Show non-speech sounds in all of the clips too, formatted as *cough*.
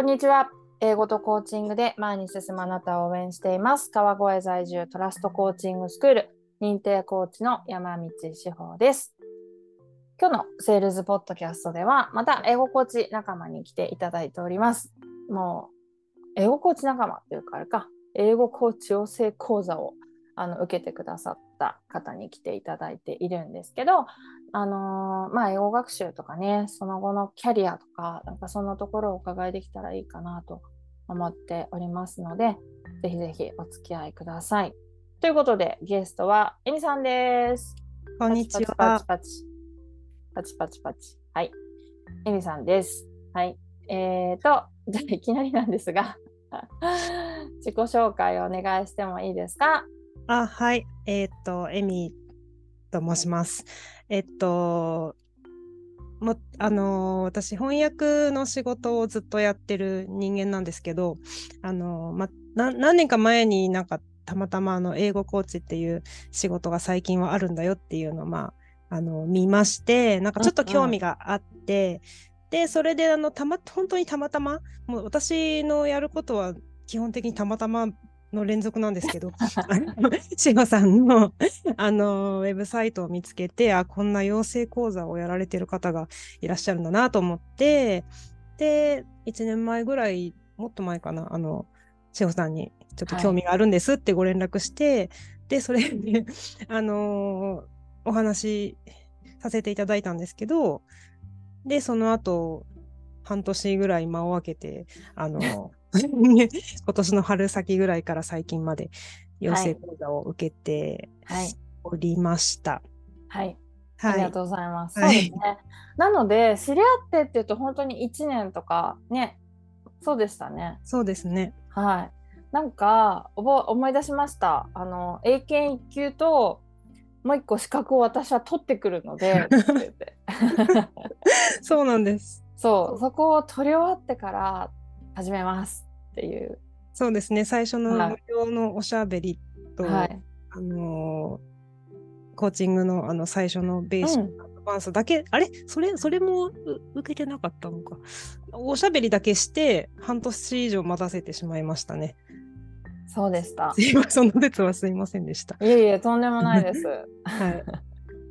こんにちは。英語とコーチングで前に進むあなたを応援しています。川越在住トラストコーチングスクール認定コーチの山道志保です。今日のセールズポッドキャストではまた英語コーチ仲間に来ていただいております。もう英語コーチ仲間というかあれか、英語コーチ養成講座をあの受けてくださった方に来ていただいているんですけど、あのーまあ、英語学習とかね、その後のキャリアとか、なんかそんなところをお伺いできたらいいかなと思っておりますので、ぜひぜひお付き合いください。ということで、ゲストはエミさんです。こんにちパはチ。パチパチパチ。パチパチ。はい。エミさんです。はい。えーと、*laughs* じゃあいきなりなんですが、*laughs* 自己紹介をお願いしてもいいですか？あ、はい。えーっと、エミと申します。えっと、もあのー私翻訳の仕事をずっとやってる人間なんですけど、あのま、な何年か前になんかたまたまあの英語コーチっていう仕事が最近はあるんだよっていうのをまああの見ましてなんかちょっと興味があって、でそれであのたま本当にたまたまもう私のやることは基本的にたまたまの連続なんですけど。*laughs* 志保さんのあのウェブサイトを見つけてあこんな養成講座をやられてる方がいらっしゃるんだなと思ってで1年前ぐらいもっと前かなあの志保さんにちょっと興味があるんですってご連絡して、でそれであのお話しさせていただいたんですけどでその後半年ぐらい間を空けてあの *laughs* 今年の春先ぐらいから最近まで養成講座を受けてはい。おりました。はい。あはい。りがとうございます。はいそうですね。なので、知り合ってっていうと、本当に1年とかね、そうでしたね。そうですね。はい。なんか、おぼ思い出しました。あの、英検1級と、もう一個資格を私は取ってくるので、*laughs* そうなんです。そう、そこを取り終わってから始めますっていう。そうですね。最初のはい無料のおしゃべりと、はい。あのーコーチングのあの最初のベーシッうんクアドバンスだけ、あれ？それ、それもう受けてなかったのか。おしゃべりだけして、半年以上待たせてしまいましたね。そうでした。すいません、その説はすいませんでした。いえいえ、とんでもないです。*laughs* はい。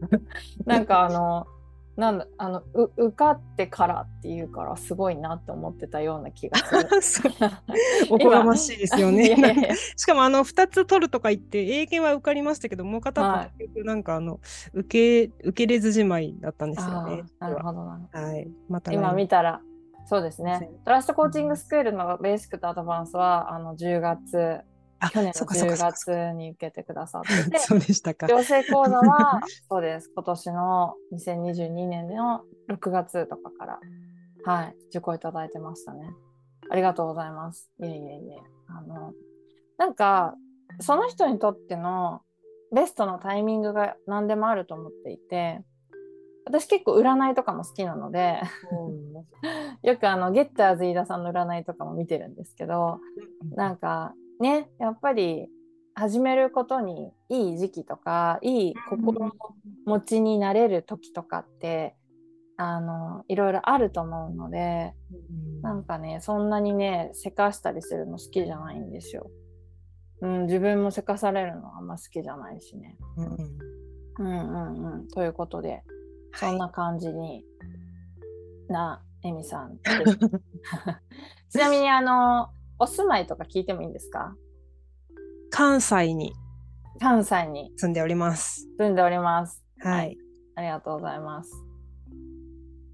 *laughs* なんかあの、なんだ、あの、う受かってからっていうから、すごいなって思ってたような気がする。*laughs* *laughs* おこがましいですよね。*laughs* いやいやしかもあの2つ取るとか言って英検は受かりましたけどもう片はい方結局なんかあの、受け受けれずじまいだったんですよね。なるほどな。はい。また今見たら、そうですね。トラストコーチングスクールのベーシックとアドバンスは、あの、10月、あ去年のそうかそうか10そうか月に受けてくださってて、*laughs* そうでしたか。養成講座は、*laughs* そうです。今年の2022年の6月とかから、はい、受講いただいてましたね。ありがとうございます。いえいえいえ。あの、なんか、その人にとってのベストのタイミングが何でもあると思っていて、私結構占いとかも好きなので、*laughs* よくあの、ゲッターズ飯田さんの占いとかも見てるんですけど、なんかねやっぱり始めることにいい時期とかいい心持ちになれる時とかってあのいろいろあると思うのでなんかねそんなにねせかしたりするの好きじゃないんですよ。うん、自分もせかされるのあんま好きじゃないしね。うんうんうんうん。ということでそんな感じになエミさん。*laughs* ちなみにあのお住まいとか聞いてもいいんですか？関西に関西に住んでおります。住んでおります。はい。ありがとうございます。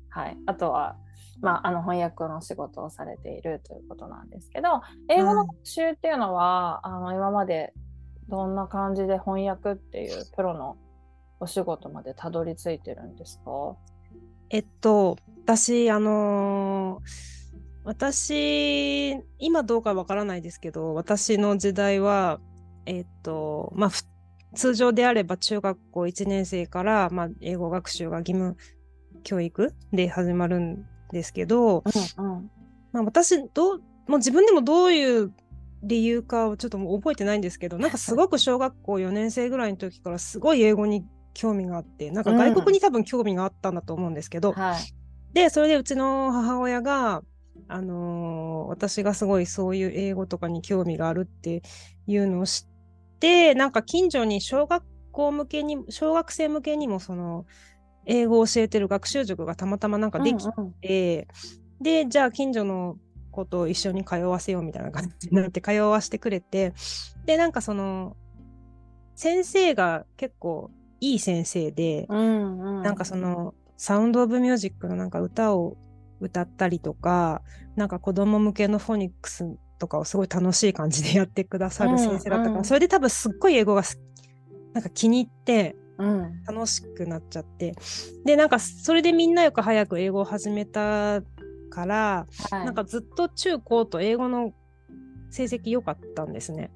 はい。あとは、まあ、あの翻訳の仕事をされているということなんですけど、英語の学習っていうのは、あの今までどんな感じで翻訳っていうプロのお仕事までたどり着いてるんですか？えっと、私、あのー私、今どうかわからないですけど、私の時代は、えっと、まあ、ふ通常であれば中学校1年生から、まあ、英語学習が義務教育で始まるんですけど、うんうん。まあ、私どう、もう自分でもどういう理由かをちょっともう覚えてないんですけど、なんかすごく小学校4年生ぐらいの時からすごい英語に興味があって、なんか外国に多分興味があったんだと思うんですけど、はい。で、それでうちの母親が、あのー私がすごいそういう英語とかに興味があるっていうのを知ってなんか近所に小学校向けに小学生向けにもその英語を教えてる学習塾がたまたまなんかできうんうん。て、でじゃあ近所の子と一緒に通わせようみたいな感じになって通わせてくれてでなんかその先生が結構いい先生で、うんうん、なんかそのサウンド・オブ・ミュージックのなんか歌を歌ったりとかなんか子供向けのフォニックスとかをすごい楽しい感じでやってくださる先生だったから、うん。うんそれで多分すっごい英語がすなんか気に入ってうん。楽しくなっちゃって。でなんかそれでみんなよく早く英語を始めたから、はい、なんかずっと中高と英語の成績良かったんですね。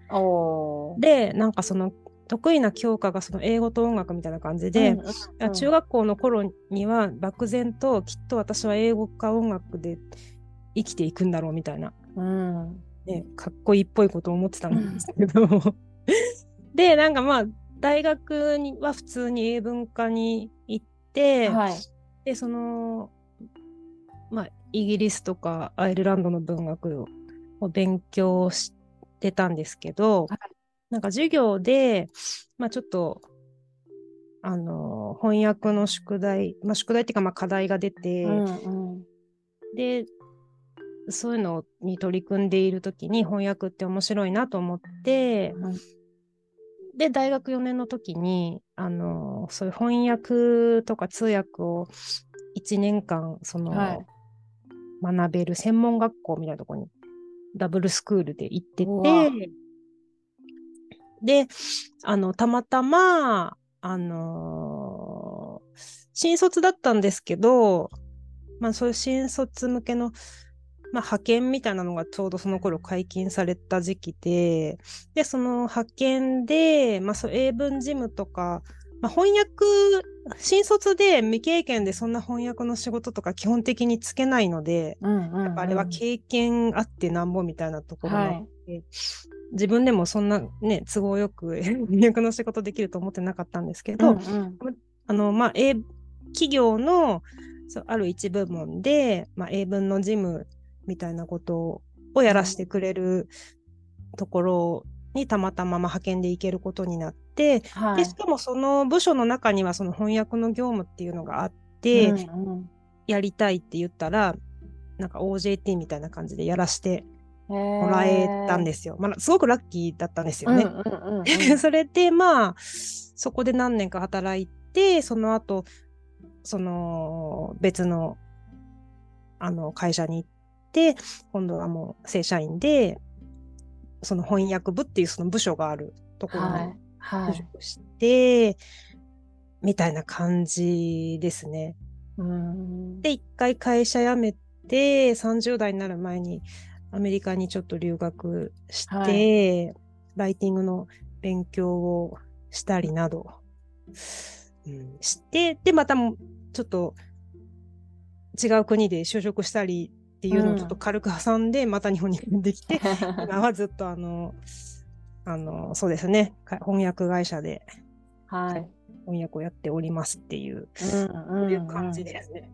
でなんかその得意な教科がその英語と音楽みたいな感じで、うんうんうん。中学校の頃には漠然ときっと私は英語か音楽で生きていくんだろうみたいな、うん。ね、かっこいいっぽいことを思ってたんですけど、*laughs* でなんかまあ大学には普通に英文科に行って、はい。でそのまあイギリスとかアイルランドの文学を勉強してたんですけど、はいなんか授業で、まあ、ちょっとあの翻訳の宿題、まあ、宿題っていうかまあ課題が出て、うんうん。でそういうのに取り組んでいる時に翻訳って面白いなと思って、うんで大学4年の時にあのそういう翻訳とか通訳を1年間その、はい。学べる専門学校みたいなところにダブルスクールで行っててであのたまたまあの新卒だったんですけど、まあ、そういう新卒向けの、まあ、派遣みたいなのがちょうどその頃解禁された時期で、で、その派遣で、まあ、そう英文事務とか、まあ、翻訳、新卒で未経験でそんな翻訳の仕事とか基本的につけないので、うんうんやっぱあれは経験あってなんぼみたいなところが自分でもそんなね、都合よく *laughs* 翻訳の仕事できると思ってなかったんですけど、うんうん。あの、まあ、英企業のそうある一部門で、まあ、英文の事務みたいなことをやらせてくれるところにたまたまま派遣で行けることになって、はい。でしかもその部署の中にはその翻訳の業務っていうのがあって、うんうんやりたいって言ったらなんか OJT みたいな感じでやらしてももらえたんですよ。まあ、すごくラッキーだったんですよね。*laughs* それでまあそこで何年か働いてその後その別のあの会社に行って今度はもう正社員でその翻訳部っていうその部署があるところにはいはい。就職して、みたいな感じですね。うんで一回会社辞めて30代になる前にアメリカにちょっと留学して、はライティングの勉強をしたりなど、うんしてでまたもちょっと違う国で就職したりっていうのをちょっと軽く挟んで、また日本に帰ってきて *laughs* 今はずっとあのあのそうですねか翻訳会社ではい。翻訳をやっておりますっていう、うんそういう感じですね。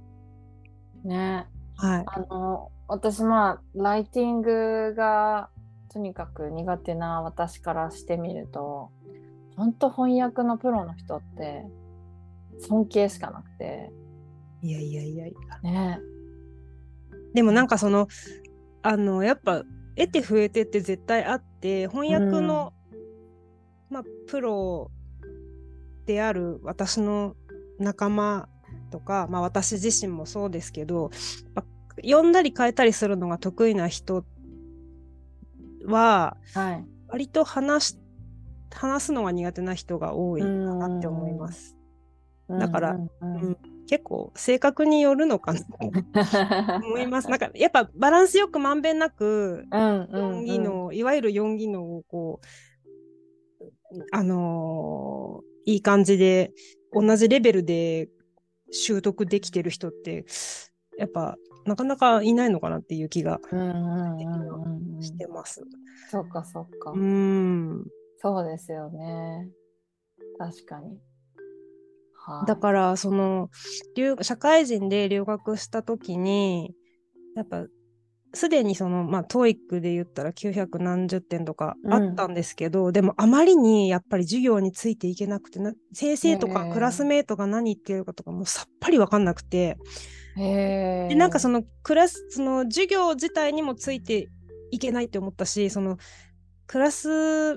ね。はい。あの私まあライティングがとにかく苦手な私からしてみると本当翻訳のプロの人って尊敬しかなくて。いやいやいやいや。ね。でもなんかその、あの、やっぱ、得て増えてって絶対あって、翻訳の、まあ、プロである私の仲間とか、まあ私自身もそうですけど、まあ読んだり変えたりするのが得意な人は、はい。割と話し、話すのが苦手な人が多いかなって思います。だからうん。うん。うん。結構性格によるのかなと *laughs* 思います。なんかやっぱバランスよくまんべんなくうんうん4技能、いわゆる4技能をこう、あのーいい感じで同じレベルで習得できてる人ってやっぱなかなかいないのかなっていう気がしてます。そうかそうか、うん。そうですよね。確かに。はい。だからその留社会人で留学した時にやっぱすでにその、まあ、TOEIC で言ったら900何十点とかあったんですけど、うん、でもあまりにやっぱり授業についていけなくて先生とかクラスメートが何言ってるかとかもうさっぱり分かんなくて、でなんかそのクラスその授業自体にもついていけないって思ったしそのクラス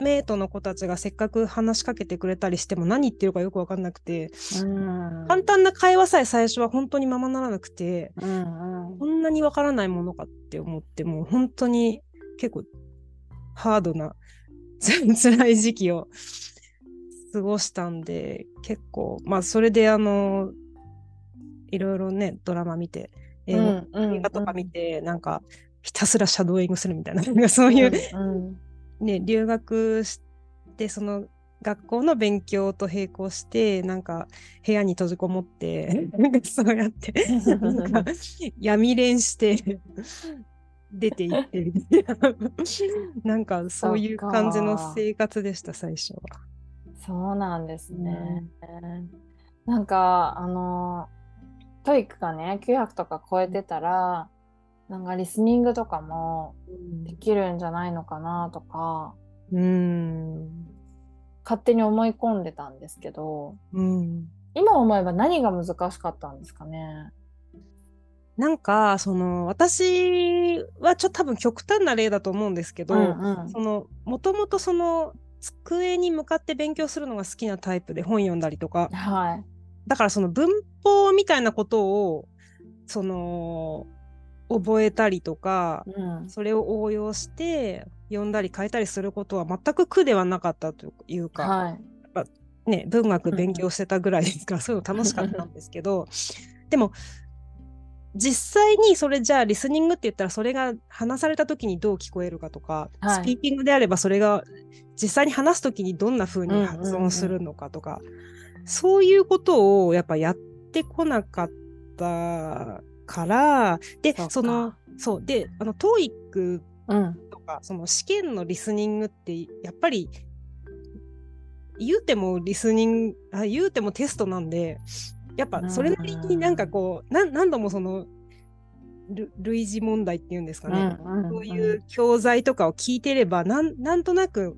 メートの子たちがせっかく話しかけてくれたりしても何言ってるかよく分かんなくて、うん、簡単な会話さえ最初は本当にままならなくて、うんうん、こんなに分からないものかって思ってもう本当に結構ハードな *laughs* 辛い時期を過ごしたんで結構まあそれであのいろいろねドラマ見て映画,、映画とか見て、なんかひたすらシャドーイングするみたいなそういう、ね、留学してその学校の勉強と並行してなんか部屋に閉じこもってそうやってなんか *laughs* 闇練して出ていってる *laughs* なんかそういう感じの生活でした最初は。そうなんですね。うん、なんかあの TOEIC がね900とか超えてたらなんかリスニングとかもできるんじゃないのかなとか、うん、勝手に思い込んでたんですけど、うん、今思えば何が難しかったんですかね？なんかその私はちょっと多分極端な例だと思うんですけど、もともとその机に向かって勉強するのが好きなタイプで本読んだりとか、はい、だからその文法みたいなことをその覚えたりとか、うん、それを応用して読んだり変えたりすることは全く苦ではなかったというか、はい、ね、文学勉強してたぐらいですから、うん、そういうの楽しかったんですけど *laughs* でも実際にそれじゃあリスニングって言ったらそれが話された時にどう聞こえるかとか、はい、スピーキングであればそれが実際に話す時にどんな風に発音するのかとか、そういうことをやっぱやってこなかったからでそのそうであの TOEIC とか、うん、その試験のリスニングってやっぱり言うてもリスニングあ言うてもテストなんでやっぱそれなりになんかこう、うん、何度もその類似問題っていうんですかね、うんうんうん、そういう教材とかを聞いてればなんなんとなく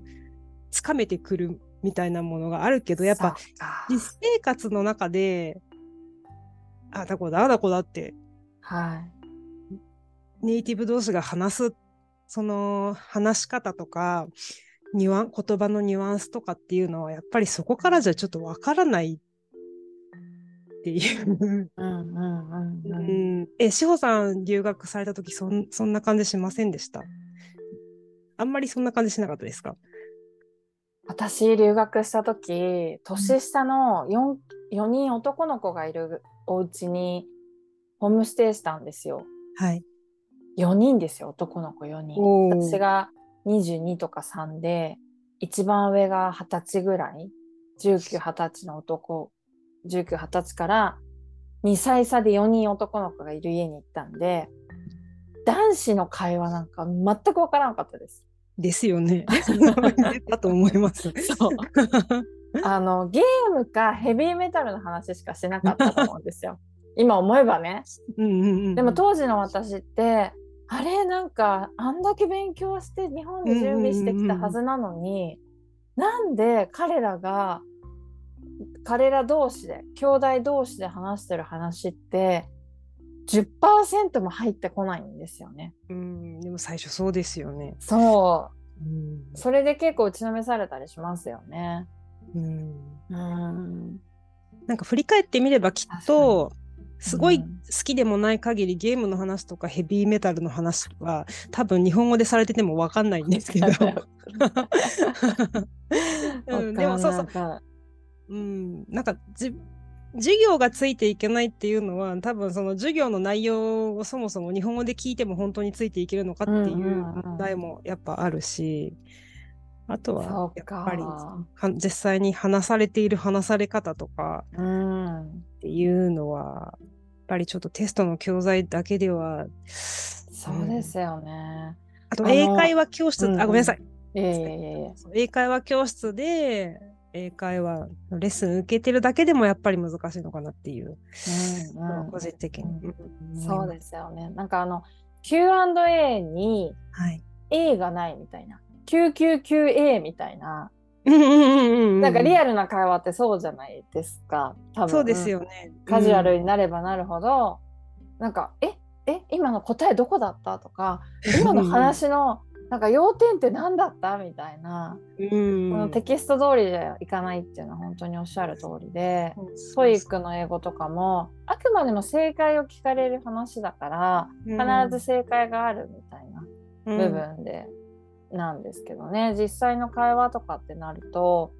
つかめてくるみたいなものがあるけどやっぱ実生活の中であだこだあだこだってはい、ネイティブ同士が話すその話し方とかニュアン言葉のニュアンスとかっていうのはやっぱりそこからじゃちょっとわからないっていう。うんうんうんうん、え志保さん留学された時そんそんな感じしませんでした？あんまりそんな感じしなかったですか？私留学した時年下の 4, 4人男の子がいるお家にホームステイしたんですよ。はい。4人ですよ、男の子4人。私が22とか3で、一番上が20歳ぐらい、19、20歳の男、19、20歳から2歳差で4人男の子がいる家に行ったんで、男子の会話なんか全くわからなかったです。ですよね。*laughs* だと思います。そう。*laughs* あの、ゲームかヘビーメタルの話しかしなかったと思うんですよ。今思えばね、うんうんうん、でも当時の私ってあれなんかあんだけ勉強して日本で準備してきたはずなのに、うんうんうん、なんで彼らが彼ら同士で兄弟同士で話してる話って10%も入ってこないんですよね。うんでも最初そうですよね。そう、うん、それで結構打ちのめされたりしますよね。うん、うん。なんか振り返ってみればきっとすごい好きでもない限り、ゲームの話とかヘビーメタルの話は多分日本語でされてても分かんないんですけど、*laughs* *laughs* うん、でもそうそう。うん、なんかじ授業がついていけないっていうのは多分その授業の内容をそもそも日本語で聞いても本当についていけるのかっていう問題もやっぱあるし、あとはやっぱり実際に話されている話され方とかっていうのは、やっぱりちょっとテストの教材だけではそうですよね。あと英会話教室、あごめんなさい。え英会話教室で英会話のレッスン受けてるだけでもやっぱり難しいのかなっていう、うんうん、個人的に、うん、そうですよね。なんかあの Q&A にはい。A がないみたいな 999A みたいなうんうんうんうんなんかリアルな会話ってそうじゃないですか多分そうですよね。カジュアルになればなるほど、なんか「ええ今の答えどこだった?」とか「今の話のなんか要点って何だった?」みたいな、うん。このテキスト通りじゃいかないっていうのは本当におっしゃる通りで。 TOEIC の英語とかもあくまでも正解を聞かれる話だから必ず正解があるみたいなうん部分でなんですけどね、実際の会話とかってなると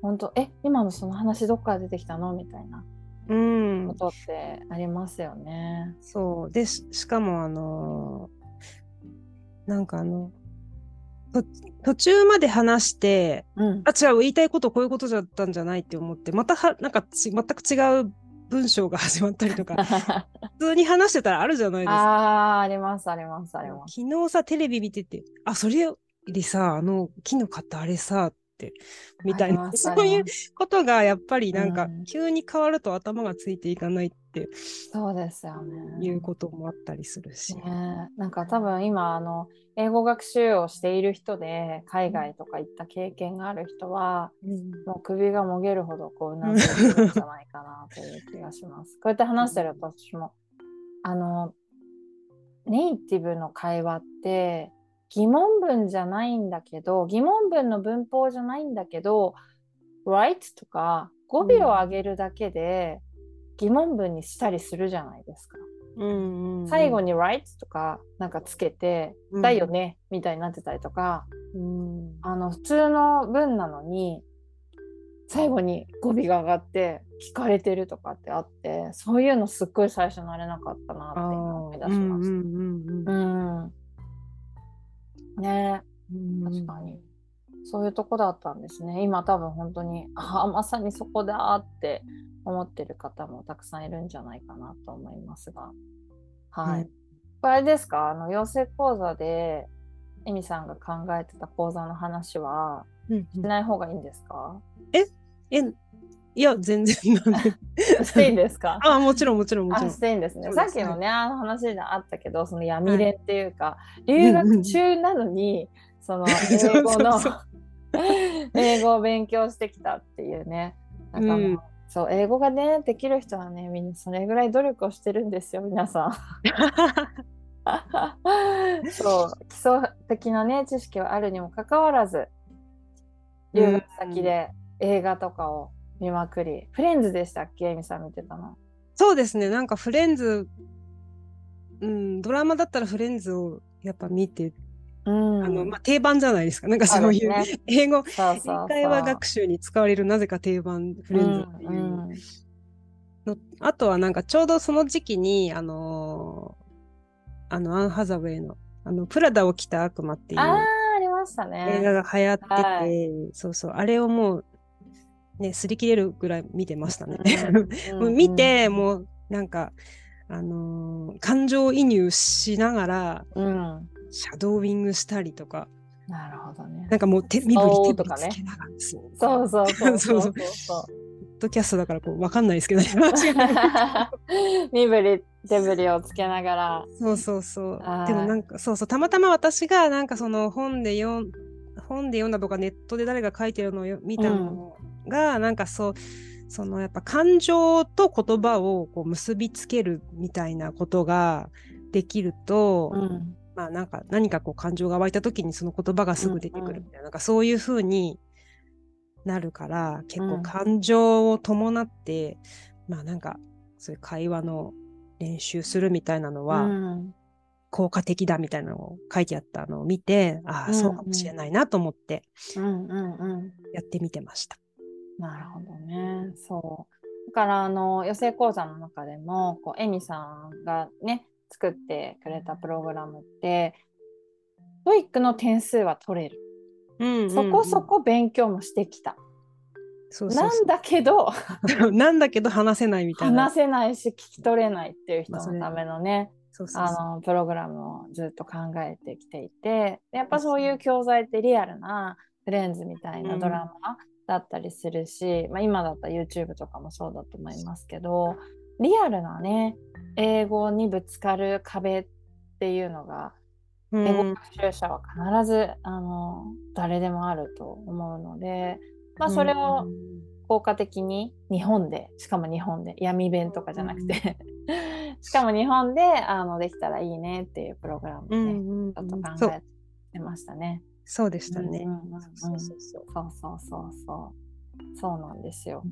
本当え今のその話どっから出てきたの？みたいなうん。ことってありますよね。そう。でししかもあのーなんかあのと途中まで話してうんあ違う言いたいことこういうことだったんじゃないって思ってまたはなんかち全く違う文章が始まったりとかあ *laughs* 普通に話してたらあるじゃないですか。あーありますありますあります。昨日さテレビ見ててあそれでさあの木の買ったあれさってみたいなそういうことがやっぱりなんかうん急に変わると頭がついていかないってそうですよね。いうこともあったりするし。ね、なんか多分今あの英語学習をしている人で海外とか行った経験がある人は、もう首がもげるほどこううなずいてるんじゃないかなという気がします。こうやって話してると私もあのネイティブの会話って疑問文じゃないんだけど疑問文の文法じゃないんだけど right とか語尾を上げるだけで疑問文にしたりするじゃないですか。うんうんうん。最後に right とかなんかつけて、うん。だよねみたいになってたりとかうん。あの普通の文なのに最後に語尾が上がって聞かれてるとかってあってそういうのすっごい最初慣れなかったなって今思い出しましうんうんうんね。うん。確かに。そういうとこだったんですね。今多分本当に、ああ、まさにそこだって思ってる方もたくさんいるんじゃないかなと思いますが。はい。うん。これあれですか？あの、養成講座で、エミさんが考えてた講座の話はうんしない方がいいんですか？え？いや全然なんで。*laughs* していいんですか？*laughs* あもちろんもちろんもちあろん。していいんですね。すさっきのね、あの話であったけど、その闇練っていうか、留学中なのに、その *laughs* 英語の英語を勉強してきたっていうね。なんかもう、うんそう、英語がね、できる人はね、みんなそれぐらい努力をしてるんですよ、皆さん。*laughs* そう、基礎的なね、知識はあるにもかかわらず、留学先で映画とかを見まくり、フレンズでしたっけ、エミさん見てたの。そうですねなんかフレンズうんドラマだったらフレンズをやっぱ見て、うん。あのまあ、定番じゃないですか。なんかそういうそうです英語英会話学習に使われるなぜか定番フレンズっていう。うんうん。の、あとはなんかちょうどその時期にあのーあのアン・ハザウェイのあのプラダを着た悪魔っていう。映画が流行ってて、はそうそう。あれをもうね擦り切れるぐらい見てましたね。うん *laughs* もう見て、もうなんかあのー感情移入しながらうん、うんシャドーイングしたりとか。なるほどね。なんかもう手身振り手とかね振りつけながらそうそうそうそうそう。*laughs* ドキャストだからこうわかんないですけど。ね *laughs* 身振り手振りをつけながら。そうそうそう。はい。でもなんかそうそうたまたま私がなんかその本で読ん本で読んだとかネットで誰が書いてるのをよ見たのが、なんかそうそのやっぱ感情と言葉をこう結びつけるみたいなことができると、うんまあなんか何かこう感情が湧いた時にその言葉がすぐ出てくるみたいな,、なんかそういう風になるから結構うん感情を伴って、まあなんかそういう会話の練習するみたいなのはうん効果的だみたいなのを書いてあったのを見て、ああうんそうかもしれないなと思ってうんうんうんやってみてました。なるほどね。そう。だから、あの、予選講座の中でも、こう、エミさんがね、作ってくれたプログラムって、TOEIC の点数は取れる。そこそこ勉強もしてきた。そうそうそなんだけど、う *laughs* なんだけど話せないみたいな。話せないし聞き取れないっていう人のためのね、あのプログラムをずっと考えてきていてやっぱそういう教材ってリアルなフレンズみたいなドラマだったりするし、まあ、今だったら YouTube とかもそうだと思いますけどリアルなね英語にぶつかる壁っていうのが、英語学習者は必ずあの誰でもあると思うので、まあ、それを効果的に日本でしかも日本で闇弁とかじゃなくて *laughs* しかも日本であのできたらいいねっていうプログラムで、ね、うんうん、ちょっと考えてましたね。そう。でしたね。そうそうそうそう。そうなんですよ。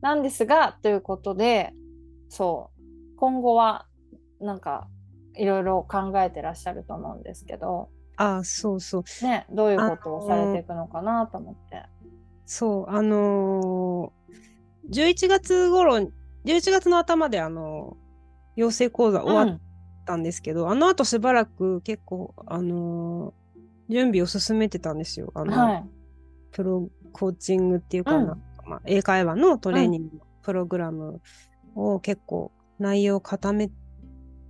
なんですがということでそう今後はなんかいろいろ考えてらっしゃると思うんですけど、ああそうそうね、どういうことをされていくのかなと思って。そうあのー、11月頃11月の頭であの養成講座終わったんですけど、あの後しばらく結構あのー準備を進めてたんですよ。あのはい。プロコーチングっていうかな、うんまあ、英会話のトレーニングのプログラムを結構内容を固め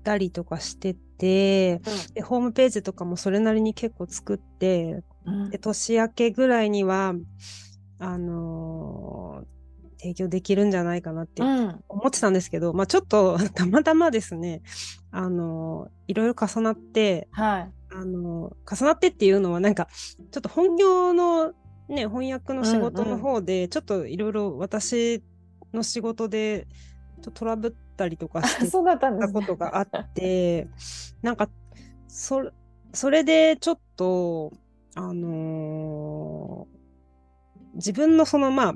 たりとかしてて、でホームページとかもそれなりに結構作ってうん。で年明けぐらいにはあのー提供できるんじゃないかなってうん。思ってたんですけど、まあちょっと *laughs* たまたまですねあのーいろいろ重なってはい。あの重なってっていうのはなんかちょっと本業のね翻訳の仕事の方でちょっといろいろ私の仕事でとトラブったりとかして *laughs* たことがあって *laughs* なんかそれそれでちょっとあのー自分のそのまあ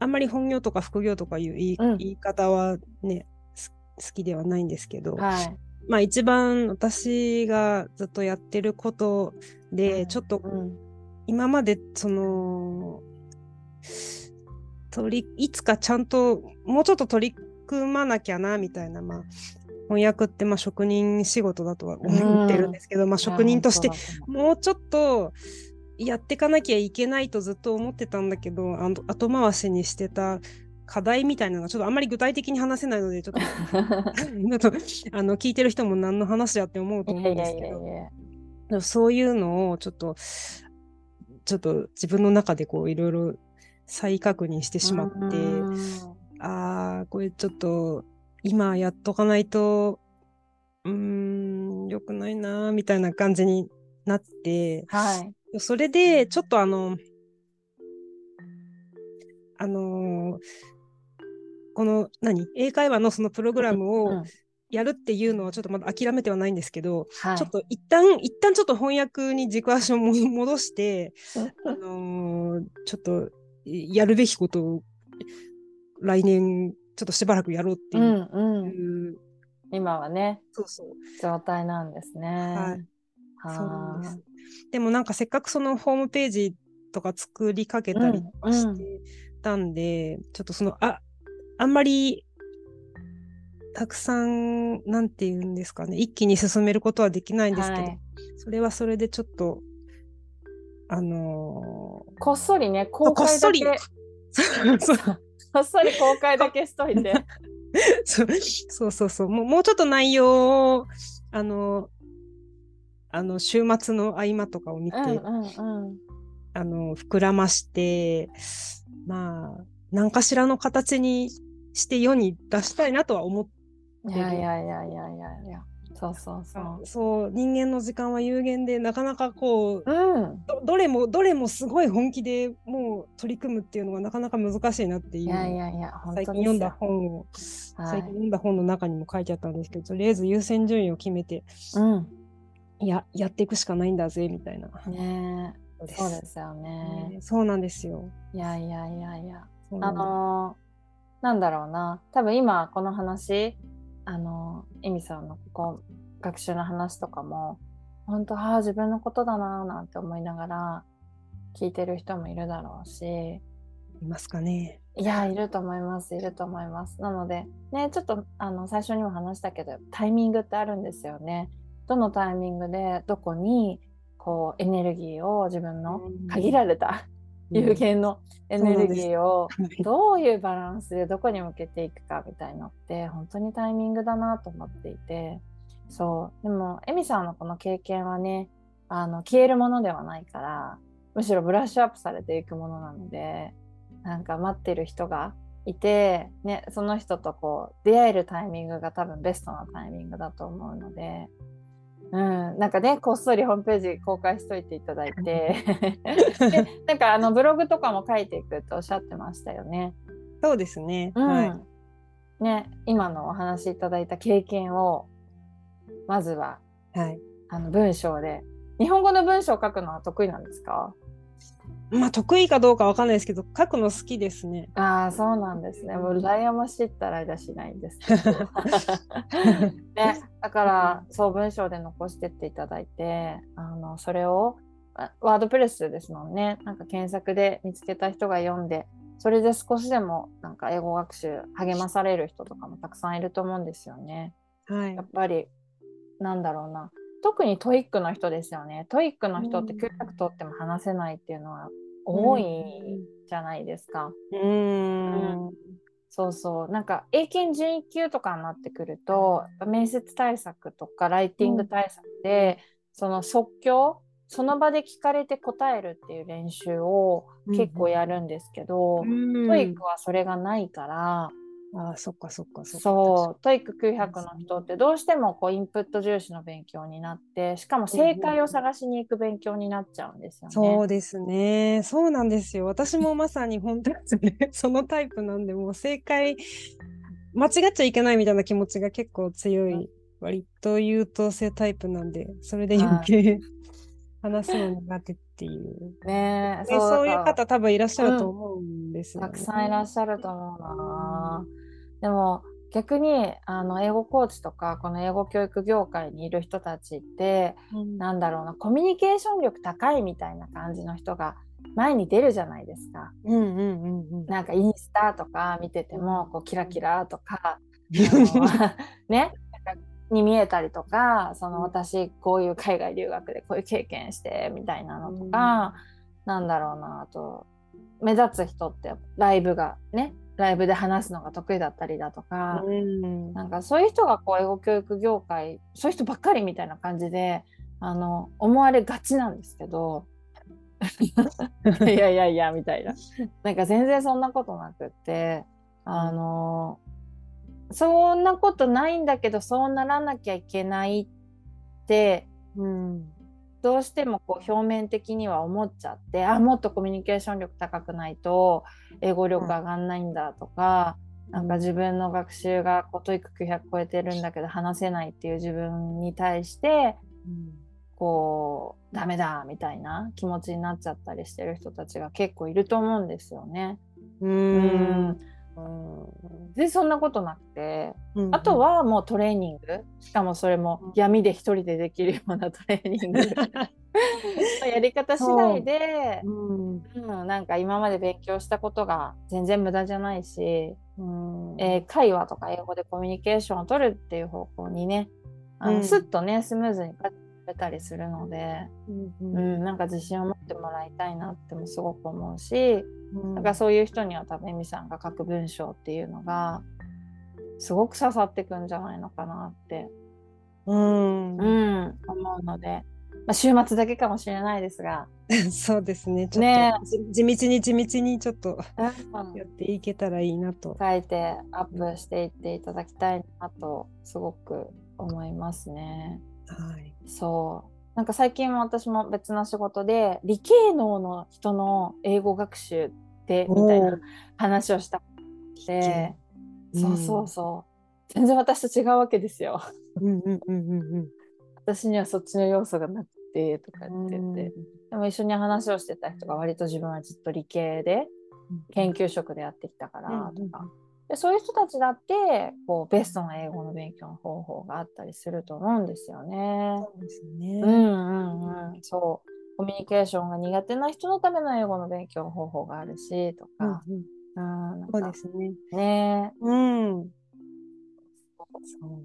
あんまり本業とか副業とかいう言い,、うん。言い方はねす好きではないんですけど、はい。まあ一番私がずっとやってることで、ちょっとうん。今までその取りいつかちゃんともうちょっと取り組まなきゃなみたいなまあ翻訳ってまあ職人仕事だとは思ってるんですけど、まあ職人としてもうちょっとやっていかなきゃいけないとずっと思ってたんだけど後回しにしてた課題みたいなのがちょっとあんまり具体的に話せないので *laughs* ちょっとあの聞いてる人も何の話やって思うとう思うんですけど。そういうのをちょっとちょっと自分の中でこういろいろ再確認してしまってうんああこれちょっと今やっとかないとうーん良くないなーみたいな感じになってはい。それでちょっとあのあのーこの何？英会話のそのプログラムうをんやるっていうのはちょっとまだ諦めてはないんですけど、はい。ちょっと一旦一旦ちょっと翻訳に軸足をも戻して、*laughs* あのーちょっとやるべきことを来年ちょっとしばらくやろうってういう、んうん。いう今はね、そうそう。状態なんですね。はい。はそうなんです。でもなんかせっかくそのホームページとか作りかけたりとかうんしてたんで、ちょっとそのああんまりたくさんなんて言うんですかね。一気に進めることはできないんですけど、はい。それはそれでちょっとあのこっそりね、公開だけ、ーそうこっそり公開だけしといて。*laughs* そうそうそうそうもうもうちょっと内容をあのあの週末の合間とかを見て、うんうんうん。あの膨らましてまあ何かしらの形にして世に出したいなとは思っていやいやいやいやいやいや。そうそうそう。そう人間の時間は有限でなかなかこううん。どどれもどれもすごい本気でもう取り組むっていうのがなかなか難しいなっていういやいやいや、本最当近読んだ。本を、はい最近読んだ本の中にも書いてあったんですけどとりあえず優先順位を決めてうん。いややっていくしかないんだぜみたいな。ねそうですよね。ねそうなんですよ。いやいやいやいや。あのーなんだろうな。多分今この話、あのー、エミさんのここ学習の話とかも、本当ああ自分のことだなーなんて思いながら聞いてる人もいるだろうし、いますかね。いや、いると思います、いると思います。なので、ね、ちょっとあの最初にも話したけど、タイミングってあるんですよね。どのタイミングで、どこに、こう、エネルギーを自分の限られた有限のエネルギーをはい。どういうバランスでどこに向けていくかみたいのって、本当にタイミングだなと思っていて、そう。でも、エミさんのこの経験はね、あの、消えるものではないから、むしろブラッシュアップされていくものなので、なんか待ってる人がいて、ね、その人とこう出会えるタイミングが多分ベストなタイミングだと思うので、うん、なんかねこっそりホームページ公開しといていただいて。*laughs* でなんかあのブログとかも書いていくとおっしゃってましたよね。そうですね、うん、はい、ね今のお話しいただいた経験をまずは、はい、あの文章で。日本語の文章を書くのは得意なんですか？まあ得意かどうかわかんないですけど書くの好きですね。ああそうなんですね。もう羨ましいったら間しないんですけど。*laughs* ね、だからそう文章で残してっていただいてあのそれをワードプレスですもんねなんか検索で見つけた人が読んでそれで少しでもなんか英語学習励まされる人とかもたくさんいると思うんですよね。はい、やっぱりなんだろうな特に TOEIC の人ですよね。 TOEIC の人って900取っても話せないっていうのは多いじゃないですか。うん、うん、そうそう。なんか英検準1級とかになってくると面接対策とかライティング対策で、うん、その即興その場で聞かれて答えるっていう練習を結構やるんですけど、うん、 TOEIC はそれがないからあそっかそっかそっか。そう、 TOEIC 900の人ってどうしてもこうインプット重視の勉強になって、しかも正解を探しに行く勉強になっちゃうんですよね。そうですね。そうなんですよ。私もまさに本当ですね。*laughs* そのタイプなんで、もう正解、間違っちゃいけないみたいな気持ちが結構強い、割と優等生タイプなんで、それで余計 *laughs* 話すの苦手っていう。ねそういう方多分いらっしゃると思うんですよ、ねうん、たくさんいらっしゃると思うな。でも逆にあの英語コーチとかこの英語教育業界にいる人たちって、うん、なんだろうなコミュニケーション力高いみたいな感じの人が前に出るじゃないですか。うんうんうんうん、なんかインスタとか見ててもこうキラキラとか *laughs* *laughs* ねに見えたりとかその私こういう海外留学でこういう経験してみたいなのとか、うん、なんだろうなあと目立つ人ってライブがねライブで話すのが得意だったりだとか、うん、なんかそういう人がこう英語教育業界そういう人ばっかりみたいな感じであの思われがちなんですけど *laughs* いやいやいやみたいな。なんか全然そんなことなくってあのそんなことないんだけどそうならなきゃいけないって、うん、どうしてもこう表面的には思っちゃってあもっとコミュニケーション力高くないと英語力上がんないんだとか、うん、なんか自分の学習がこう TOEIC 900超えてるんだけど話せないっていう自分に対して、うん、こうダメだみたいな気持ちになっちゃったりしてる人たちが結構いると思うんですよね。うんでそんなことなくて、うんうん、あとはもうトレーニング。しかもそれも闇で一人でできるようなトレーニング。*laughs* やり方次第で、う。うん、なんか今まで勉強したことが全然無駄じゃないし、うん。えー、会話とか英語でコミュニケーションを取るっていう方向にねあの、うん、スッとねスムーズにれたりするので、うん、うん、なんか自信を持ってもらいたいなってもすごく思うし、うん、だからそういう人には多分エミさんが書く文章っていうのがすごく刺さってくんじゃないのかなって、うん、うん、思うので、まあ、週末だけかもしれないですが。*laughs* そうですねちょっと、ね、地道に地道にちょっと *laughs* やっていけたらいいなと。書いてアップしていっていただきたいなとすごく思いますね。はい、そうなんか最近も私も別の仕事で理系能の人の英語学習ってみたいな話をしたで、うん、そうそうそう。全然私と違うわけですよ。私にはそっちの要素がなくてとか言ってて、うん、でも一緒に話をしてた人が割と自分はずっと理系で研究職でやってきたからとか、でそういう人たちだってこうベストな英語の勉強の方法があったりすると思うんですよね。そうですね。うんうんうん。そう。コミュニケーションが苦手な人のための英語の勉強方法があるしとか。うん、うん、そうですね。ねうん。そう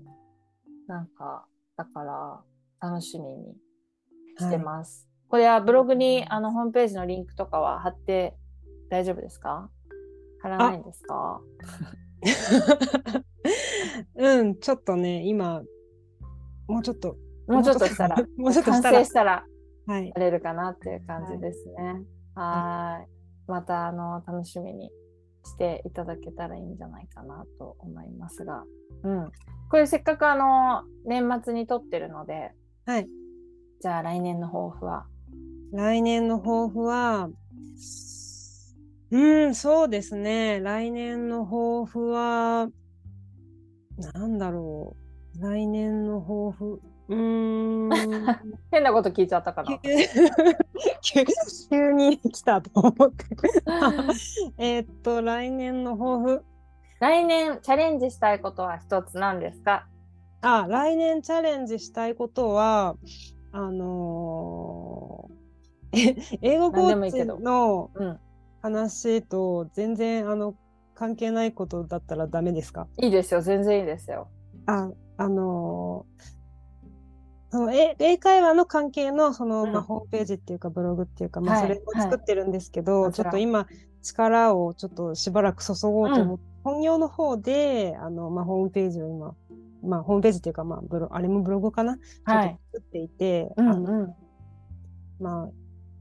なんかだから楽しみにしてます。はい、これはブログにあのホームページのリンクとかは貼って大丈夫ですか？貼らないんですか？*laughs* うん、ちょっとね、今、もうちょっと。もうちょっとしたら、もうちょっと *laughs* 完成したら、はい、やれるかなっていう感じですね。はい。また、あの、楽しみにしていただけたらいいんじゃないかなと思いますが。うん。これせっかくあの、年末に撮ってるので、はい。じゃあ来年の抱負は？来年の抱負は、うん、そうですね。来年の抱負は、なんだろう。来年の抱負。うーん。*laughs* 変なこと聞いちゃったかな *laughs* 急急に来たと思って。*laughs* えーっと、来年の抱負。来年チャレンジしたいことは一つなんですか？あ、来年チャレンジしたいことは、あのーえ英語コーチ何でもいいけどのうん話と全然あの関係ないことだったらダメですか？いいですよ。全然いいですよ。あ、あのーその英英会話の関係のその、うん。まあ、ホームページっていうかブログっていうか、まあ、はい。それを作ってるんですけど、はいちょっと今力をちょっとしばらく注ごうと思って、本業の方であの、まあ、ホームページを今、まあ、ホームページっていうか、まあ、ブロあれもブログかな、はい。ちょっと作っていて、うんあのうんまあ、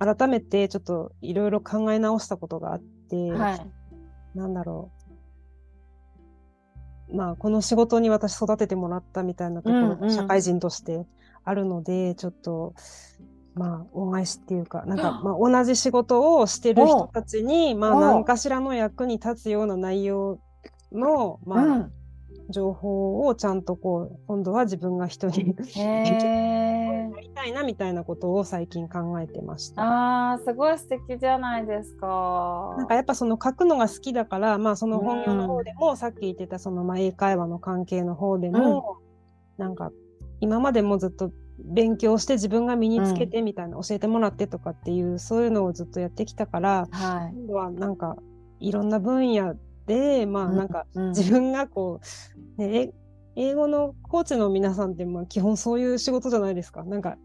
改めてちょっといろいろ考え直したことがあって、はい。なんだろう。まあ、この仕事に私育ててもらったみたいなところうんうん。が社会人としてあるので、ちょっと、まあ、恩返しっていうか、なんか、まあ、同じ仕事をしてる人たちに、まあ、何かしらの役に立つような内容の、まあ、うん。情報をちゃんとこう、今度は自分が人にたいなみたいなことを最近考えてました。あーすごい素敵じゃないですか。なんかやっぱその書くのが好きだから、まあその本業の方でも、さっき言ってたそのまあ英会話の関係の方でも、なんか今までもずっと勉強して自分が身につけてみたいな、教えてもらってとかっていうそういうのをずっとやってきたから、はい。今度はなんかいろんな分野で、まあなんかうん。自分がこう、ね、え英語のコーチの皆さんってまあ基本そういう仕事じゃないですか。なんか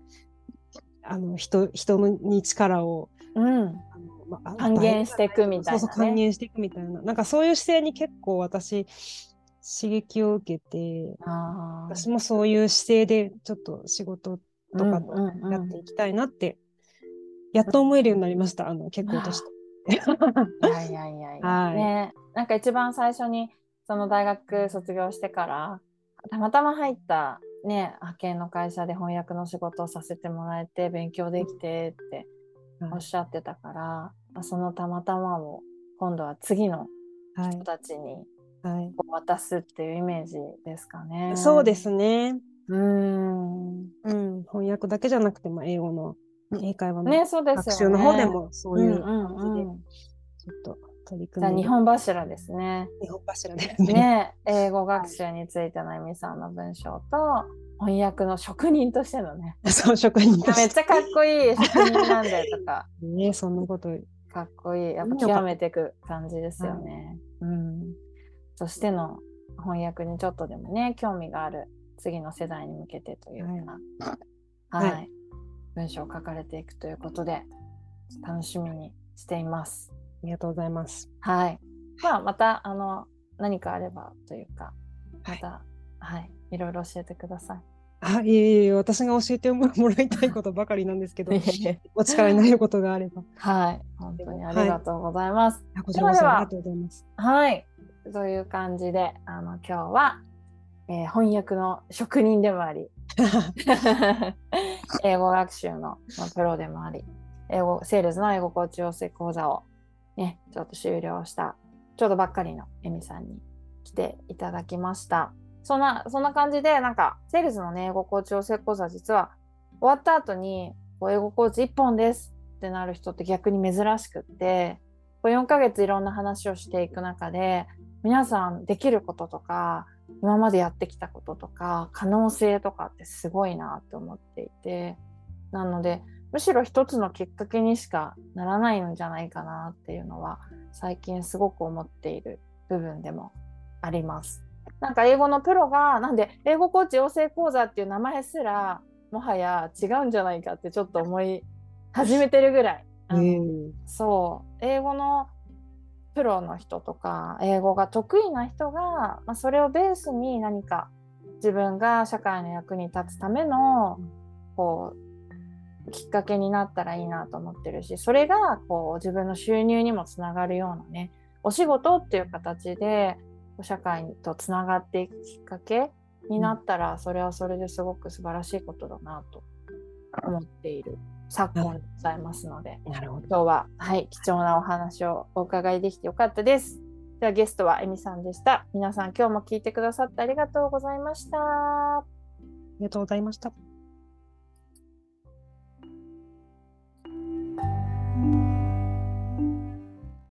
あの人人に力をうん。あのまあ還元していくみたいなね。そうそう還元していくみたいな。なんかそういう姿勢に結構私刺激を受けて私もそういう姿勢でちょっと仕事とかやっていきたいなって、やっと思えるようになりました。あの結構年取って。*laughs* いやいやいやいや、*laughs* はい。ね。なんか一番最初にその大学卒業してからたまたま入ったね派遣の会社で翻訳の仕事をさせてもらえて勉強できてっておっしゃってたから、まあそのたまたまを今度は次のはい人たちに渡すっていうイメージですかね。そうですね、うーん。うん、翻訳だけじゃなくて、まあ、英語の英会話のね、そうです学。習の方でもそういううんうん感じでうんちょっと取り組んで日本柱ですね。日本柱ですね。ね、英語学習についてのエミさんの文章と翻訳の職人としてのね。*laughs* そう職人とめっしちゃかっこいい職人なんでとか、て *laughs* ねそんなことかっこいい。やっぱ極めていく感じですよね。うん。そしての翻訳にちょっとでもね、興味がある次の世代に向けてというか、はい、はい文章を書かれていくということで、楽しみにしています。ありがとうございます。はい。まあ、また、あの、何かあればというか、また、はい、い、ろいろ教えてくださあいえいえ私が教えてもらいたいことばかりなんですけどい。お力になることがあれば。はい、本当にありがとうございます。あこちらこそありがとうございます。はい、という感じで、あの、今日は、えー翻訳の職人でもあり、*laughs* 英語学習の、まあ、プロでもあり、英語、セールスの英語コーチ養成講座をね、ちょっと終了した、ちょうどばっかりのエミさんに来ていただきました。そんな、そんな感じで、なんか、セールスのね、英語コーチ養成講座実は、終わった後に、英語コーチ1本ですってなる人って逆に珍しくって、こ4ヶ月いろんな話をしていく中で、皆さんできることとか、今までやってきたこととか、可能性とかってすごいなって思っていて、なので、むしろ一つのきっかけにしかならないんじゃないかなっていうのは、最近すごく思っている部分でもあります。なんか英語のプロが、なんで英語コーチ養成講座っていう名前すら、もはや違うんじゃないかってちょっと思い始めてるぐらい。うんそう英語のプロの人とか英語が得意な人が、まあ、それをベースに何か自分が社会の役に立つためのこうきっかけになったらいいなと思ってるしそれがこう自分の収入にもつながるようなねお仕事っていう形で社会とつながっていくきっかけになったら、それはそれですごく素晴らしいことだなと思っている昨今でございますので、なるほど。今日は、はい、貴重なお話をお伺いできてよかったです。ではゲストはエミさんでした。皆さん今日も聞いてくださってありがとうございました。ありがとうございました。